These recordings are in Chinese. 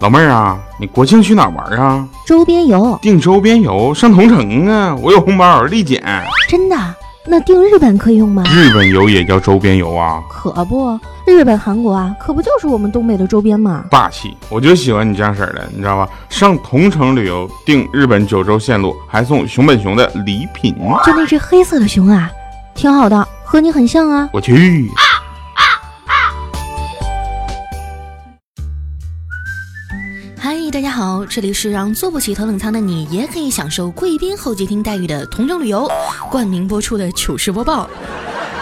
老妹儿啊，你国庆去哪玩啊？周边游，订周边游上同城啊！我有红包立减。真的？那订日本可以用吗？日本游也叫周边游啊？可不，日本、韩国啊，可不就是我们东北的周边吗？霸气！我就喜欢你这样式儿的，你知道吧？上同城旅游订日本九州线路，还送熊本熊的礼品。就那只黑色的熊啊，挺好的，和你很像啊。我去。大家好，这里是让坐不起头等舱的你也可以享受贵宾候机厅待遇的同城旅游冠名播出的糗事播报。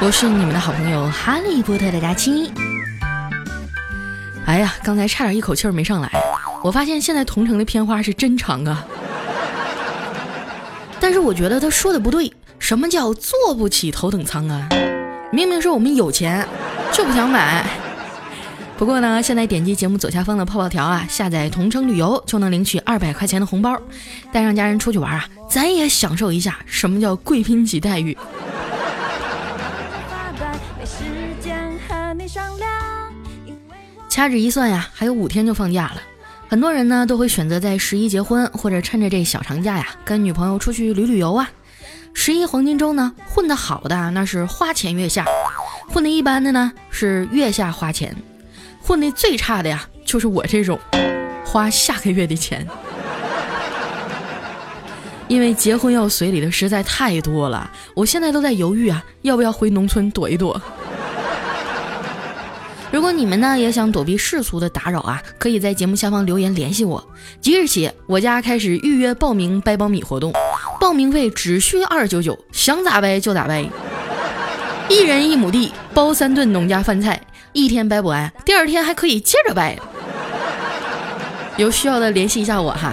我是你们的好朋友哈利波特的佳期。哎呀，刚才差点一口气儿没上来。我发现现在同城的片花是真长啊。但是我觉得他说的不对，什么叫坐不起头等舱啊？明明是我们有钱，就不想买。不过呢，现在点击节目左下方的泡泡条啊，下载同城旅游就能领取二百块钱的红包，带上家人出去玩啊，咱也享受一下什么叫贵宾级待遇。掐指一算呀，还有五天就放假了，很多人呢都会选择在十一结婚，或者趁着这小长假呀，跟女朋友出去旅旅游啊。十一黄金周呢，混得好的那是花前月下，混得一般的呢是月下花钱。混的最差的呀，就是我这种花下个月的钱，因为结婚要随礼的实在太多了，我现在都在犹豫啊，要不要回农村躲一躲。如果你们呢也想躲避世俗的打扰啊，可以在节目下方留言联系我。即日起，我家开始预约报名掰苞米活动，报名费只需二九九，想咋掰就咋掰，一人一亩地包三顿农家饭菜。一天掰不完，第二天还可以接着掰。有需要的联系一下我哈。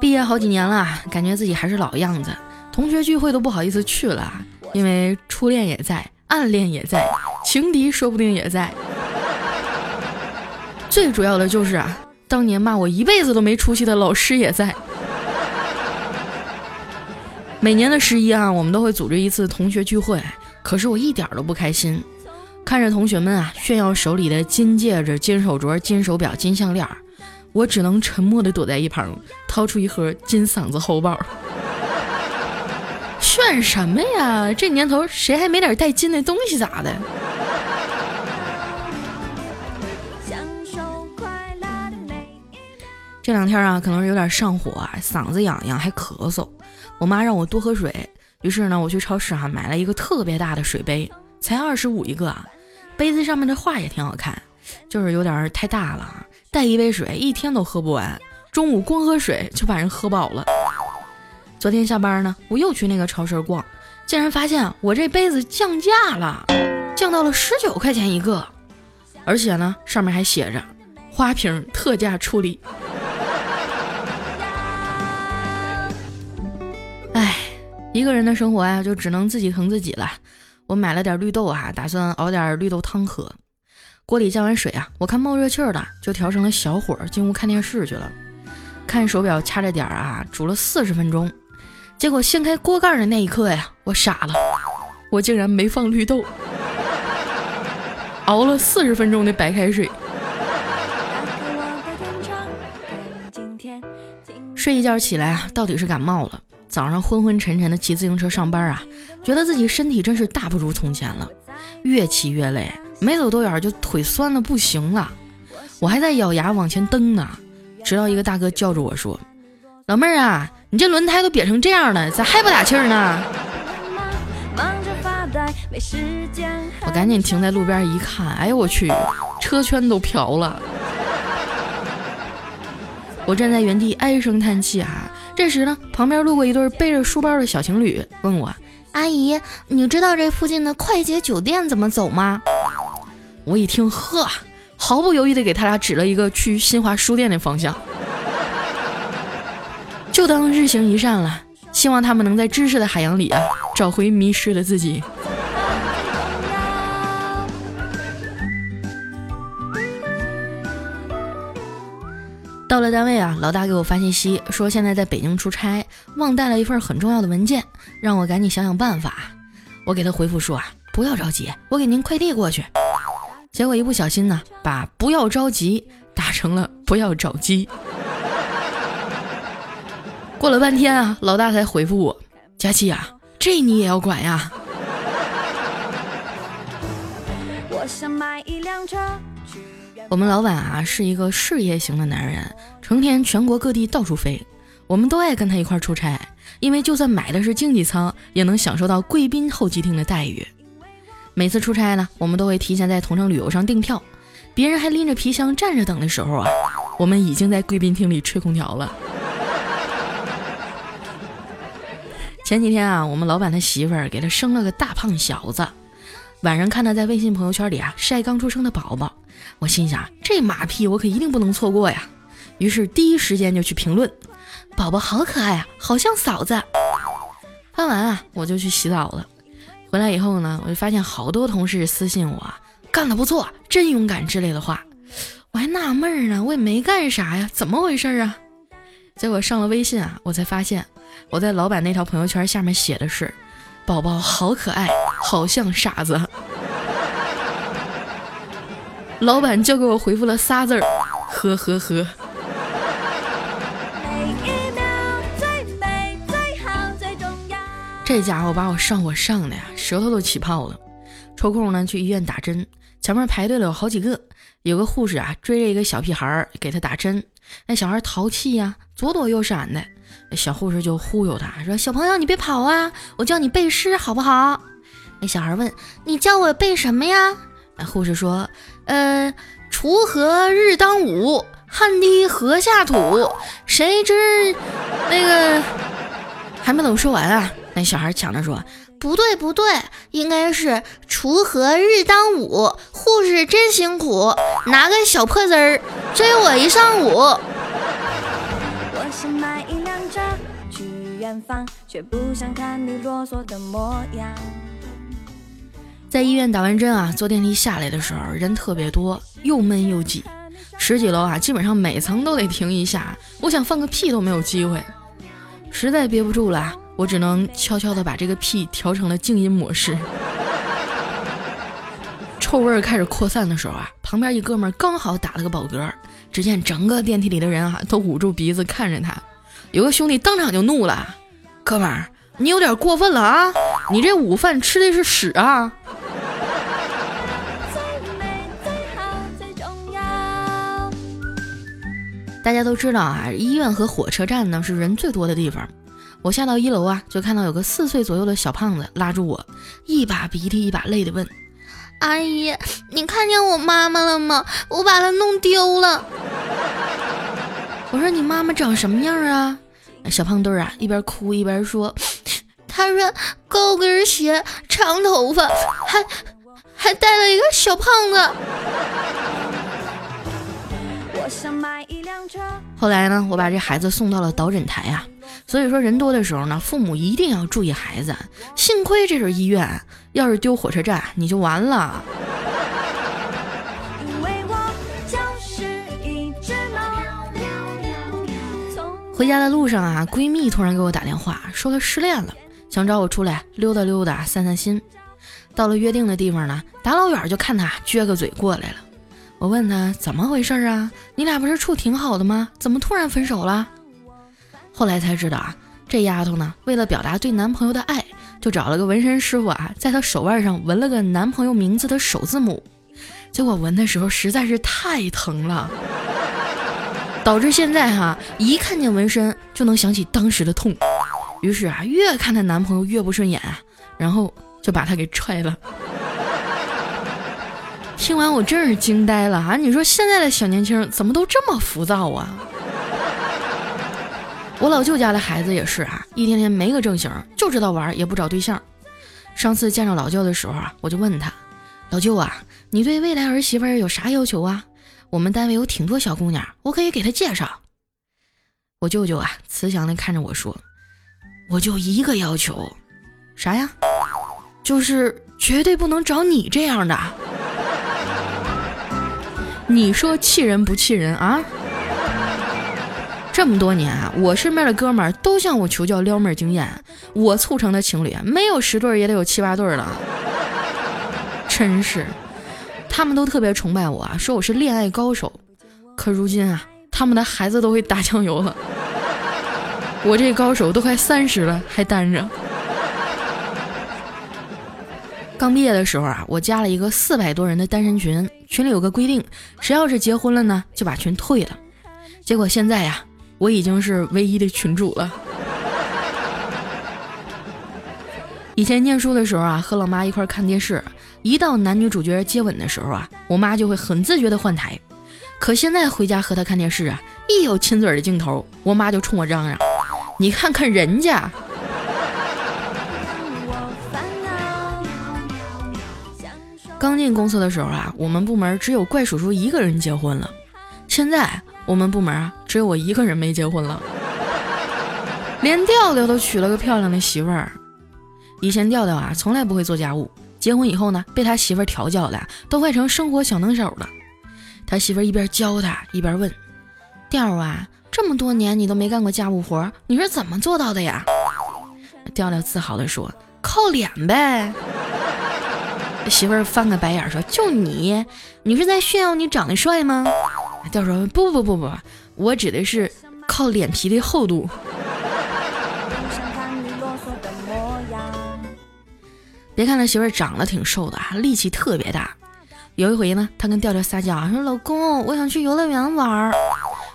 毕业好几年了，感觉自己还是老样子，同学聚会都不好意思去了，因为初恋也在，暗恋也在，情敌说不定也在。最主要的就是啊，当年骂我一辈子都没出息的老师也在。每年的十一啊，我们都会组织一次同学聚会，可是我一点都不开心。看着同学们啊炫耀手里的金戒指、金手镯、金手表、金项链，我只能沉默地躲在一旁，掏出一盒金嗓子喉宝。炫什么呀？这年头谁还没点带金的东西咋的？这两天啊，可能是有点上火啊，嗓子痒痒，还咳嗽。我妈让我多喝水，于是呢，我去超市啊买了一个特别大的水杯，才二十五一个啊。杯子上面的画也挺好看，就是有点太大了，带一杯水一天都喝不完，中午光喝水就把人喝饱了。昨天下班呢，我又去那个超市逛，竟然发现我这杯子降价了，降到了十九块钱一个，而且呢，上面还写着花瓶特价处理。哎一个人的生活呀，就只能自己疼自己了。我买了点绿豆啊，打算熬点绿豆汤喝。锅里加完水啊，我看冒热气儿了，就调成了小火，进屋看电视去了。看手表，掐着点儿啊，煮了四十分钟。结果掀开锅盖的那一刻呀，我傻了，我竟然没放绿豆，熬了四十分钟的白开水。睡一觉起来啊，到底是感冒了。早上昏昏沉沉的骑自行车上班啊，觉得自己身体真是大不如从前了，越骑越累，没走多远就腿酸的不行了。我还在咬牙往前蹬呢，直到一个大哥叫着我说：“老妹儿啊，你这轮胎都瘪成这样了，咋还不打气儿呢？”我赶紧停在路边一看，哎呦我去，车圈都瓢了。我站在原地唉声叹气啊。这时呢，旁边路过一对背着书包的小情侣，问我：“阿姨，你知道这附近的快捷酒店怎么走吗？”我一听，呵，毫不犹豫地给他俩指了一个去新华书店的方向，就当日行一善了。希望他们能在知识的海洋里啊，找回迷失的自己。到了单位啊，老大给我发信息说现在在北京出差，忘带了一份很重要的文件，让我赶紧想想办法。我给他回复说啊，不要着急，我给您快递过去。结果一不小心呢，把不要着急打成了不要找鸡。过了半天啊，老大才回复我：“佳琪啊，这你也要管呀？”我想买一辆车我们老板啊是一个事业型的男人，成天全国各地到处飞，我们都爱跟他一块出差，因为就算买的是经济舱，也能享受到贵宾候机厅的待遇。每次出差呢，我们都会提前在同城旅游上订票，别人还拎着皮箱站着等的时候啊，我们已经在贵宾厅里吹空调了。前几天啊，我们老板他媳妇儿给他生了个大胖小子，晚上看他在微信朋友圈里啊晒刚出生的宝宝，我心想这马屁我可一定不能错过呀，于是第一时间就去评论，宝宝好可爱啊，好像嫂子。翻完啊，我就去洗澡了，回来以后呢，我就发现好多同事私信我，干得不错，真勇敢之类的话，我还纳闷呢，我也没干啥呀，怎么回事啊？结果上了微信啊，我才发现。我在老板那条朋友圈下面写的是：“宝宝好可爱，好像傻子。”老板就给我回复了仨字儿：“呵呵呵。”这家伙把我上火上的呀，舌头都起泡了。抽空呢去医院打针，前面排队了有好几个，有个护士啊追着一个小屁孩给他打针，那小孩淘气呀，左躲右闪的。小护士就忽悠他说：“小朋友，你别跑啊，我叫你背诗好不好？”那小孩问：“你叫我背什么呀？”那护士说：“呃，锄禾日当午，汗滴禾下土。谁知那个还没等说完啊，那小孩抢着说：“不对，不对，应该是锄禾日当午。护士真辛苦，拿个小破针儿追我一上午。”却不想看你啰嗦的模样。在医院打完针啊，坐电梯下来的时候，人特别多，又闷又挤。十几楼啊，基本上每层都得停一下，我想放个屁都没有机会。实在憋不住了，我只能悄悄地把这个屁调成了静音模式。臭味开始扩散的时候啊，旁边一哥们刚好打了个饱嗝，只见整个电梯里的人啊都捂住鼻子看着他。有个兄弟当场就怒了：“哥们儿，你有点过分了啊！你这午饭吃的是屎啊！”大家都知道啊，医院和火车站呢是人最多的地方。我下到一楼啊，就看到有个四岁左右的小胖子拉住我，一把鼻涕一把泪的问：“阿姨，你看见我妈妈了吗？我把她弄丢了。” 我说你妈妈长什么样啊？小胖墩儿啊，一边哭一边说：“ 她说高跟鞋，长头发，还还带了一个小胖子。”想买一辆车后来呢，我把这孩子送到了导诊台啊。所以说人多的时候呢，父母一定要注意孩子。幸亏这是医院，要是丢火车站，你就完了。回家的路上啊，闺蜜突然给我打电话，说她失恋了，想找我出来溜达溜达，散散心。到了约定的地方呢，大老远就看她撅个嘴过来了。我问她怎么回事啊？你俩不是处挺好的吗？怎么突然分手了？后来才知道啊，这丫头呢，为了表达对男朋友的爱，就找了个纹身师傅啊，在她手腕上纹了个男朋友名字的首字母。结果纹的时候实在是太疼了。导致现在哈，一看见纹身就能想起当时的痛，于是啊，越看她男朋友越不顺眼，然后就把他给踹了。听完我真是惊呆了啊！你说现在的小年轻怎么都这么浮躁啊？我老舅家的孩子也是啊，一天天没个正形，就知道玩，也不找对象。上次见着老舅的时候啊，我就问他，老舅啊，你对未来儿媳妇有啥要求啊？我们单位有挺多小姑娘，我可以给她介绍。我舅舅啊，慈祥的看着我说：“我就一个要求，啥呀？就是绝对不能找你这样的。你说气人不气人啊？这么多年啊，我身边的哥们儿都向我求教撩妹经验，我促成的情侣没有十对也得有七八对了，真是。”他们都特别崇拜我啊，说我是恋爱高手。可如今啊，他们的孩子都会打酱油了，我这高手都快三十了还单着。刚毕业的时候啊，我加了一个四百多人的单身群，群里有个规定，谁要是结婚了呢，就把群退了。结果现在呀，我已经是唯一的群主了。以前念书的时候啊，和老妈一块看电视，一到男女主角接吻的时候啊，我妈就会很自觉的换台。可现在回家和她看电视啊，一有亲嘴的镜头，我妈就冲我嚷嚷：“你看看人家。”刚进公司的时候啊，我们部门只有怪叔叔一个人结婚了。现在我们部门啊，只有我一个人没结婚了。连调调都娶了个漂亮的媳妇儿。以前调调啊，从来不会做家务，结婚以后呢，被他媳妇儿调教的，都快成生活小能手了。他媳妇儿一边教他，一边问：“调啊，这么多年你都没干过家务活，你是怎么做到的呀？”调调自豪地说：“靠脸呗。”媳妇儿翻个白眼说：“就你，你是在炫耀你长得帅吗？”调说：“不不不不，我指的是靠脸皮的厚度。”别看他媳妇儿长得挺瘦的啊，力气特别大。有一回呢，他跟调调撒娇说：“老公，我想去游乐园玩。”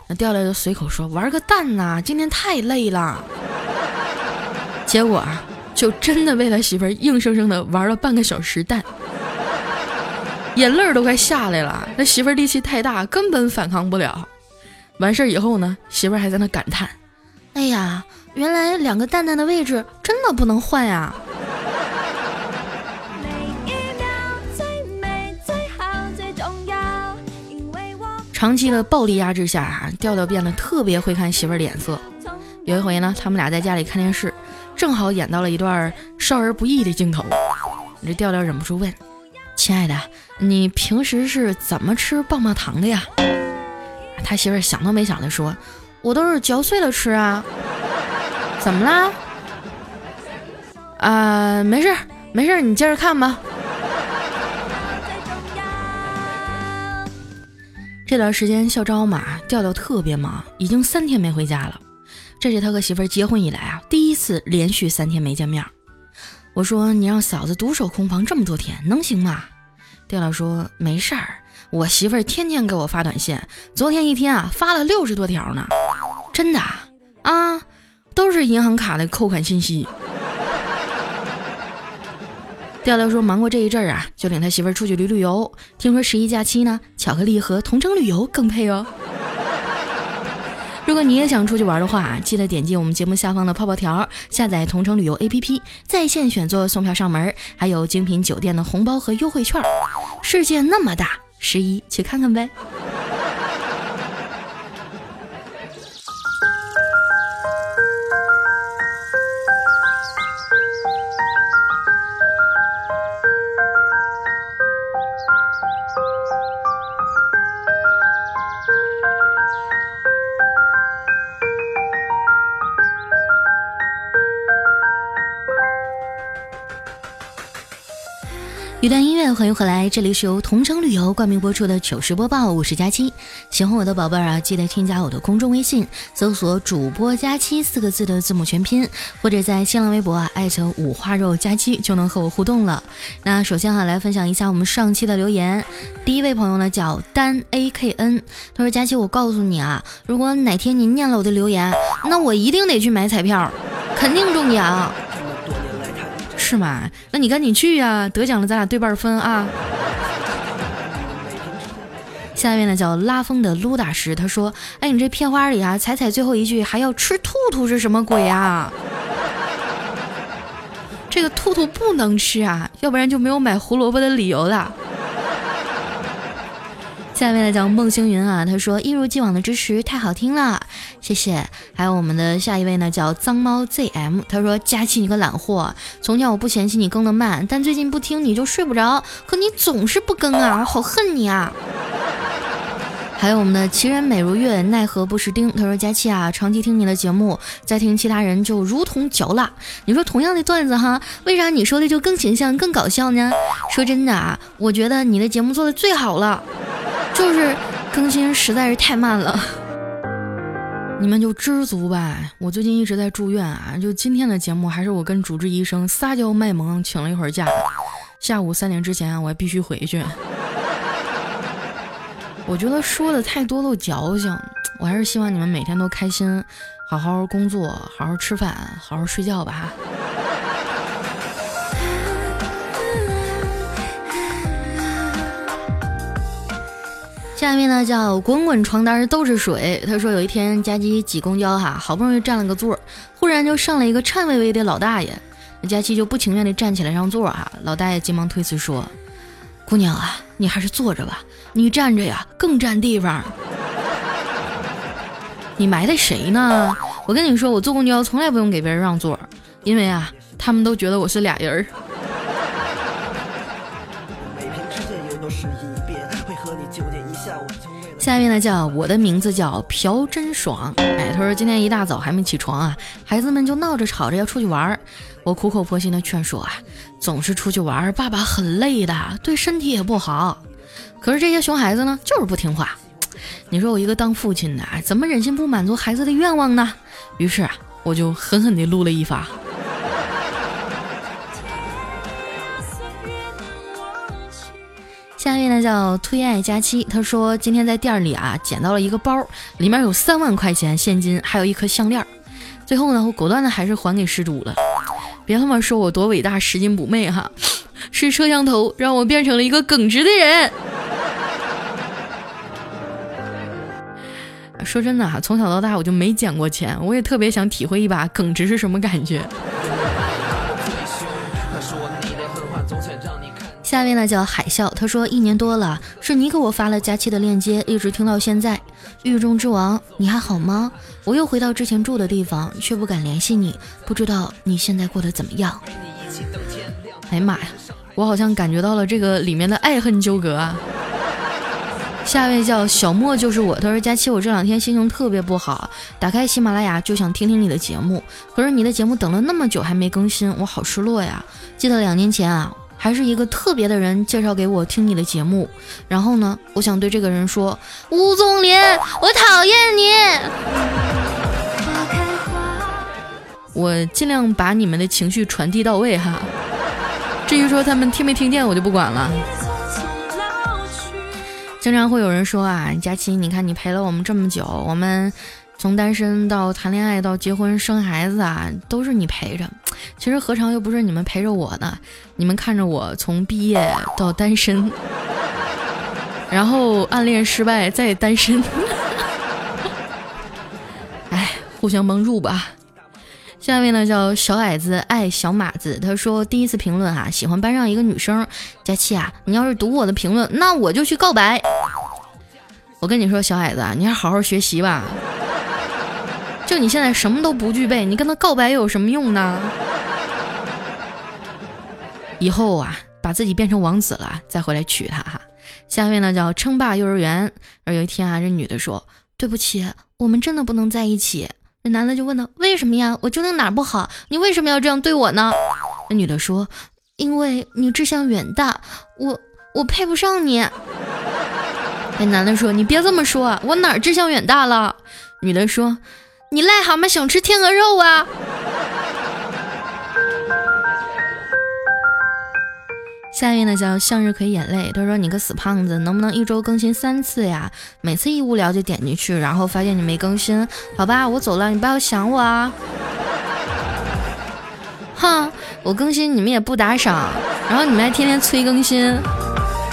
那调调就随口说：“玩个蛋呐，今天太累了。”结果啊，就真的为了媳妇儿硬生生的玩了半个小时蛋。眼泪都快下来了，那媳妇儿力气太大，根本反抗不了。完事儿以后呢，媳妇儿还在那感叹：“哎呀，原来两个蛋蛋的位置真的不能换呀！”长期的暴力压制下，啊，调调变得特别会看媳妇儿脸色。有一回呢，他们俩在家里看电视，正好演到了一段少儿不宜的镜头，这调调忍不住问。亲爱的，你平时是怎么吃棒棒糖的呀？他媳妇想都没想的说：“我都是嚼碎了吃啊。”怎么啦？啊，没事没事你接着看吧。这段时间校招嘛，调调特别忙，已经三天没回家了。这是他和媳妇结婚以来啊，第一次连续三天没见面。我说你让嫂子独守空房这么多天，能行吗？调调说没事儿，我媳妇儿天天给我发短信，昨天一天啊发了六十多条呢，真的啊，都是银行卡的扣款信息。调调说忙过这一阵儿啊，就领他媳妇儿出去旅旅游，听说十一假期呢，巧克力和同城旅游更配哦。如果你也想出去玩的话，记得点击我们节目下方的泡泡条，下载同城旅游 APP，在线选座送票上门，还有精品酒店的红包和优惠券。世界那么大，十一去看看呗。一段音乐，欢迎回来，这里是由同城旅游冠名播出的糗事播报，我是佳期。喜欢我的宝贝儿啊，记得添加我的公众微信，搜索“主播佳期”四个字的字母全拼，或者在新浪微博啊艾特五花肉佳期就能和我互动了。那首先哈，来分享一下我们上期的留言。第一位朋友呢叫单 A K N，他说：“佳期，我告诉你啊，如果哪天你念了我的留言，那我一定得去买彩票，肯定中奖。”是吗？那你赶紧去呀！得奖了，咱俩对半分啊！下面呢叫拉风的撸大师，他说：“哎，你这片花里啊，彩彩最后一句还要吃兔兔是什么鬼啊？这个兔兔不能吃啊，要不然就没有买胡萝卜的理由了。”下面呢叫孟星云啊，他说一如既往的支持太好听了，谢谢。还有我们的下一位呢叫脏猫 ZM，他说佳期你个懒货，从前我不嫌弃你更的慢，但最近不听你就睡不着，可你总是不更啊，我好恨你啊！还有我们的奇人美如月，奈何不识丁。他说：“佳期啊，长期听你的节目，再听其他人就如同嚼蜡。你说同样的段子哈，为啥你说的就更形象、更搞笑呢？说真的啊，我觉得你的节目做的最好了，就是更新实在是太慢了。你们就知足吧。我最近一直在住院啊，就今天的节目还是我跟主治医生撒娇卖萌，请了一会儿假，下午三点之前我还必须回去。”我觉得说的太多都矫情，我还是希望你们每天都开心，好好工作，好好吃饭，好好睡觉吧。下面呢叫滚滚床单都是水。他说有一天佳琪挤公交哈，好不容易占了个座，忽然就上了一个颤巍巍的老大爷，佳琪就不情愿的站起来让座哈，老大爷急忙推辞说：“姑娘啊，你还是坐着吧。”你站着呀，更占地方。你埋汰谁呢？我跟你说，我坐公交从来不用给别人让座，因为啊，他们都觉得我是俩人儿。下面呢，叫我的名字叫朴真爽。哎，他说今天一大早还没起床啊，孩子们就闹着吵着要出去玩儿。我苦口婆心的劝说啊，总是出去玩儿，爸爸很累的，对身体也不好。可是这些熊孩子呢，就是不听话。你说我一个当父亲的，怎么忍心不满足孩子的愿望呢？于是啊，我就狠狠地撸了一发。下面呢叫推爱佳期，他说今天在店里啊捡到了一个包，里面有三万块钱现金，还有一颗项链。最后呢，我果断的还是还给失主了。别他妈说我多伟大，拾金不昧哈，是摄像头让我变成了一个耿直的人。说真的哈，从小到大我就没捡过钱，我也特别想体会一把耿直是什么感觉。下面呢叫海啸，他说一年多了，是你给我发了佳期的链接，一直听到现在。狱中之王，你还好吗？我又回到之前住的地方，却不敢联系你，不知道你现在过得怎么样？哎呀妈呀，我好像感觉到了这个里面的爱恨纠葛啊。下一位叫小莫，就是我。他说：“佳期，我这两天心情特别不好，打开喜马拉雅就想听听你的节目。可是你的节目等了那么久还没更新，我好失落呀。记得两年前啊，还是一个特别的人介绍给我听你的节目。然后呢，我想对这个人说，吴宗林，我讨厌你。我尽量把你们的情绪传递到位哈。至于说他们听没听见，我就不管了。”经常会有人说啊，佳琪，你看你陪了我们这么久，我们从单身到谈恋爱到结婚生孩子啊，都是你陪着。其实何尝又不是你们陪着我呢？你们看着我从毕业到单身，然后暗恋失败再单身，哎，互相帮助吧。下面呢叫小矮子爱小马子，他说第一次评论啊，喜欢班上一个女生，佳期啊，你要是读我的评论，那我就去告白。我跟你说，小矮子，你还好好学习吧。就你现在什么都不具备，你跟他告白又有什么用呢？以后啊，把自己变成王子了，再回来娶她哈。下面呢叫称霸幼儿园，而有一天啊，这女的说，对不起，我们真的不能在一起。那男的就问他为什么呀？我究竟哪儿不好？你为什么要这样对我呢？那女的说：“因为你志向远大，我我配不上你。”那男的说：“你别这么说，我哪儿志向远大了？”女的说：“你癞蛤蟆想吃天鹅肉啊！”下面呢叫向日葵眼泪，他说：“你个死胖子，能不能一周更新三次呀？每次一无聊就点进去，然后发现你没更新，好吧，我走了，你不要想我啊。”哼，我更新你们也不打赏，然后你们还天天催更新，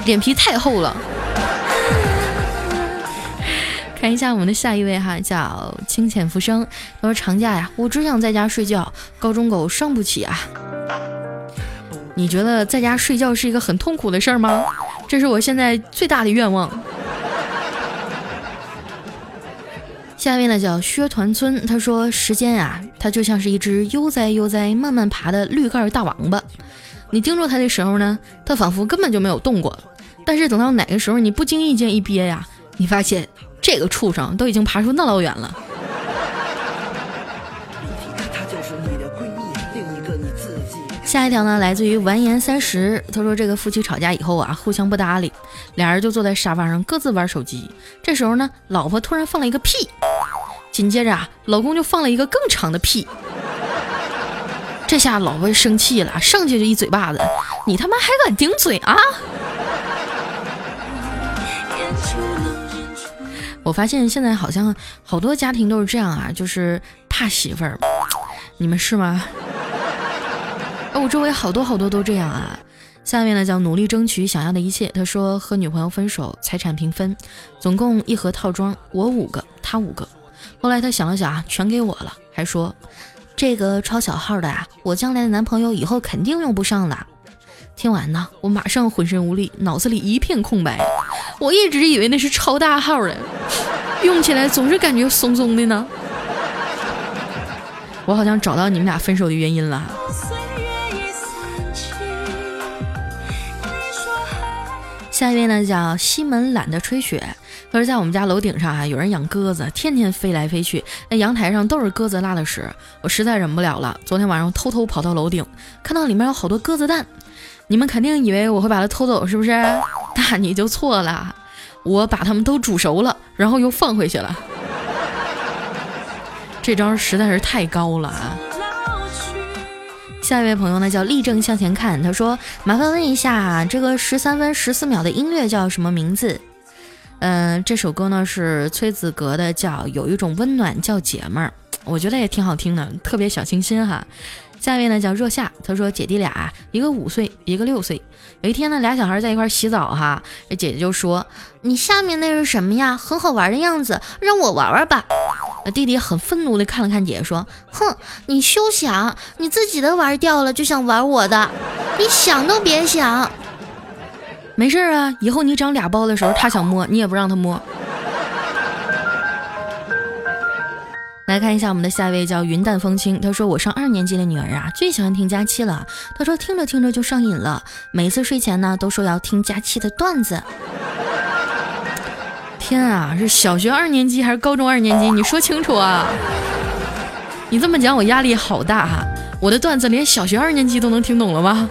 脸皮太厚了。看一下我们的下一位哈，叫清浅浮生，他说：“长假呀，我只想在家睡觉，高中狗伤不起啊。”你觉得在家睡觉是一个很痛苦的事儿吗？这是我现在最大的愿望。下面呢叫薛团村，他说时间啊，它就像是一只悠哉悠哉慢慢爬的绿盖大王八，你盯住它的时候呢，它仿佛根本就没有动过，但是等到哪个时候你不经意间一憋呀，你发现这个畜生都已经爬出那老远了。下一条呢，来自于完颜三十，他说这个夫妻吵架以后啊，互相不搭理，俩人就坐在沙发上各自玩手机。这时候呢，老婆突然放了一个屁，紧接着啊，老公就放了一个更长的屁。这下老婆生气了，上去就一嘴巴子，你他妈还敢顶嘴啊！我发现现在好像好多家庭都是这样啊，就是怕媳妇儿，你们是吗？我周围好多好多都这样啊。下面呢叫努力争取想要的一切。他说和女朋友分手，财产平分，总共一盒套装，我五个，他五个。后来他想了想啊，全给我了，还说这个超小号的啊，我将来的男朋友以后肯定用不上了。听完呢，我马上浑身无力，脑子里一片空白。我一直以为那是超大号的，用起来总是感觉松松的呢。我好像找到你们俩分手的原因了。下一位呢叫西门懒得吹雪，他说在我们家楼顶上啊，有人养鸽子，天天飞来飞去，那阳台上都是鸽子拉的屎，我实在忍不了了，昨天晚上偷偷跑到楼顶，看到里面有好多鸽子蛋，你们肯定以为我会把它偷走，是不是？那你就错了，我把它们都煮熟了，然后又放回去了，这招实在是太高了啊！下一位朋友呢叫立正向前看，他说：“麻烦问一下，这个十三分十四秒的音乐叫什么名字？”嗯，这首歌呢是崔子格的，叫《有一种温暖叫姐们儿》，我觉得也挺好听的，特别小清新哈。下一位呢叫若夏，他说：“姐弟俩，一个五岁，一个六岁。有一天呢，俩小孩在一块洗澡哈，这姐姐就说：‘你下面那是什么呀？很好玩的样子，让我玩玩吧。’弟弟很愤怒的看了看姐姐，说：‘哼，你休想！你自己的玩掉了就想玩我的，你想都别想。没事啊，以后你长俩包的时候，他想摸你也不让他摸。’来看一下我们的下一位叫云淡风轻，他说我上二年级的女儿啊，最喜欢听佳期了。他说听着听着就上瘾了，每次睡前呢都说要听佳期的段子。天啊，是小学二年级还是高中二年级？你说清楚啊！你这么讲，我压力好大哈。我的段子连小学二年级都能听懂了吗？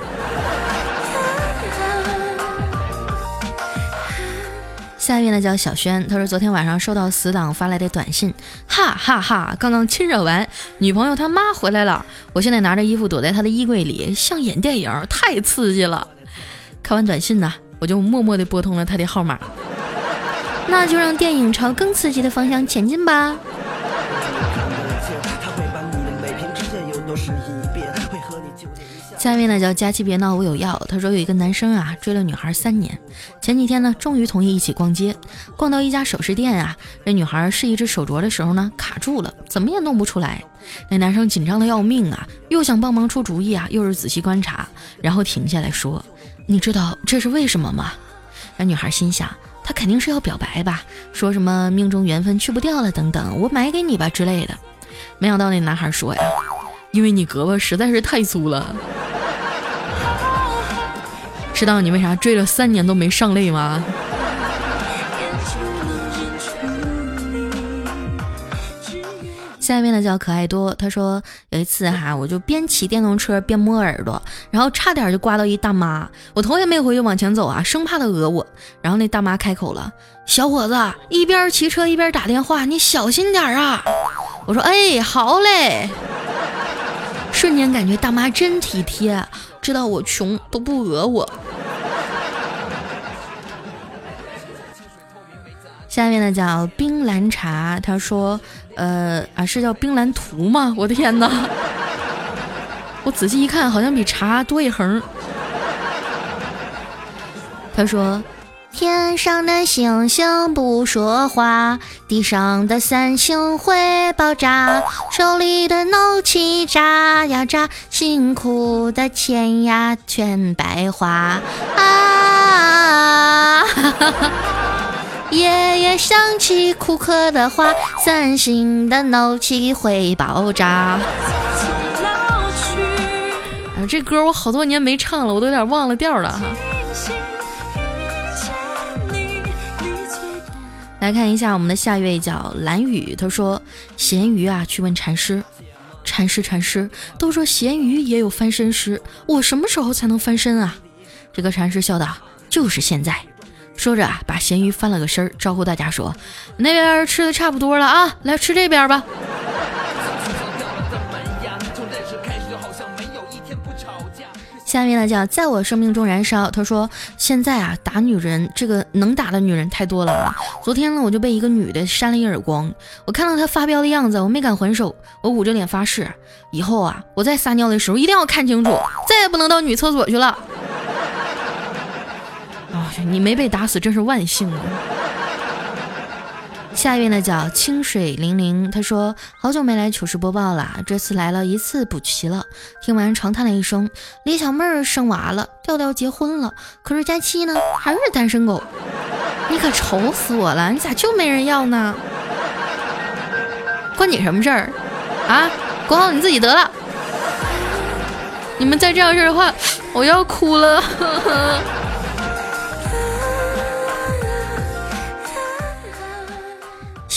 下一位呢叫小轩，他说昨天晚上收到死党发来的短信，哈哈哈，刚刚亲热完，女朋友他妈回来了，我现在拿着衣服躲在他的衣柜里，像演电影，太刺激了。看完短信呢，我就默默地拨通了他的号码。那就让电影朝更刺激的方向前进吧。下面呢叫佳琪别闹我有药。他说有一个男生啊追了女孩三年，前几天呢终于同意一起逛街，逛到一家首饰店啊，这女孩试一只手镯的时候呢卡住了，怎么也弄不出来。那男生紧张的要命啊，又想帮忙出主意啊，又是仔细观察，然后停下来说：“你知道这是为什么吗？”那女孩心想。他肯定是要表白吧，说什么命中缘分去不掉了等等，我买给你吧之类的。没想到那男孩说呀，因为你胳膊实在是太粗了。知道你为啥追了三年都没上泪吗？下一位呢叫可爱多，他说有一次哈，我就边骑电动车边摸耳朵，然后差点就刮到一大妈，我头也没回就往前走啊，生怕她讹我。然后那大妈开口了：“小伙子，一边骑车一边打电话，你小心点啊！”我说：“哎，好嘞。”瞬间感觉大妈真体贴，知道我穷都不讹我。下面呢叫冰蓝茶，他说。呃啊，是叫冰蓝图吗？我的天哪！我仔细一看，好像比茶多一横。他说：“天上的星星不说话，地上的三星会爆炸，手里的怒气炸呀炸，辛苦的钱呀全白花啊！”爷爷想起库克的话，三星的怒气会爆炸。啊，这歌我好多年没唱了，我都有点忘了调了哈。来看一下我们的下一位叫蓝雨，他说：“咸鱼啊，去问禅师，禅师禅师，都说咸鱼也有翻身时，我什么时候才能翻身啊？”这个禅师笑道：“就是现在。”说着啊，把咸鱼翻了个身儿，招呼大家说：“那边吃的差不多了啊，来吃这边吧。”下面呢叫在我生命中燃烧。他说：“现在啊，打女人这个能打的女人太多了啊。昨天呢，我就被一个女的扇了一耳光。我看到她发飙的样子，我没敢还手。我捂着脸发誓，以后啊，我在撒尿的时候一定要看清楚，再也不能到女厕所去了。啊，你没被打死真是万幸啊！”下一位呢叫清水玲玲，他说好久没来糗事播报了，这次来了一次补齐了。听完长叹了一声，李小妹儿生娃了，调调结婚了，可是佳期呢还是单身狗，你可愁死我了，你咋就没人要呢？关你什么事儿啊？管好你自己得了。你们再这样式的话，我要哭了。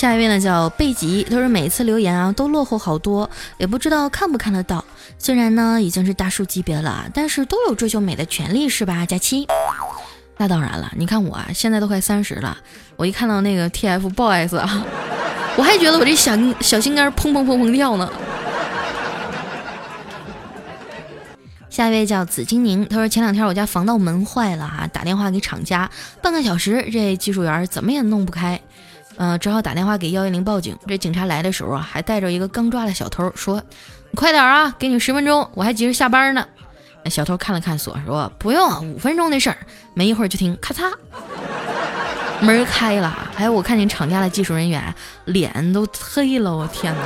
下一位呢叫贝吉，他说每次留言啊都落后好多，也不知道看不看得到。虽然呢已经是大叔级别了，但是都有追求美的权利是吧？佳期，那当然了，你看我啊现在都快三十了，我一看到那个 TFBOYS 啊，我还觉得我这小小心肝砰砰砰砰跳呢。下一位叫紫金宁，他说前两天我家防盗门坏了啊，打电话给厂家，半个小时这技术员怎么也弄不开。嗯，只好打电话给幺幺零报警。这警察来的时候啊，还带着一个刚抓的小偷，说：“你快点啊，给你十分钟，我还急着下班呢。”那小偷看了看锁，说：“不用，五分钟的事儿。”没一会儿就听咔嚓，门开了。还有我看见厂家的技术人员脸都黑了，我天哪！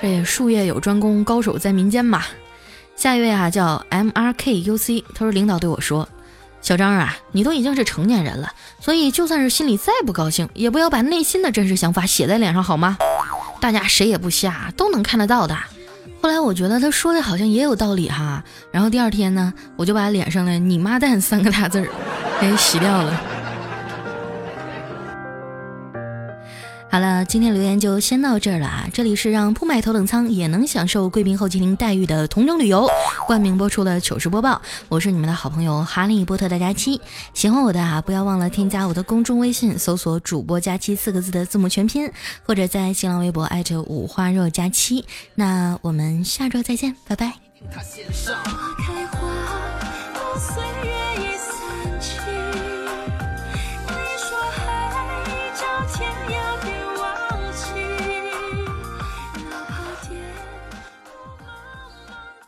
这术业有专攻，高手在民间嘛。下一位啊，叫 M R K U C，他说领导对我说。小张啊，你都已经是成年人了，所以就算是心里再不高兴，也不要把内心的真实想法写在脸上，好吗？大家谁也不瞎，都能看得到的。后来我觉得他说的好像也有道理哈，然后第二天呢，我就把脸上的“你妈蛋”三个大字儿给洗掉了。好了，今天留言就先到这儿了啊！这里是让不买头等舱也能享受贵宾候机厅待遇的同城旅游冠名播出的糗事播报，我是你们的好朋友哈利波特大家期。喜欢我的啊，不要忘了添加我的公众微信，搜索“主播佳期”四个字的字母全拼，或者在新浪微博艾特五花肉佳期。那我们下周再见，拜拜。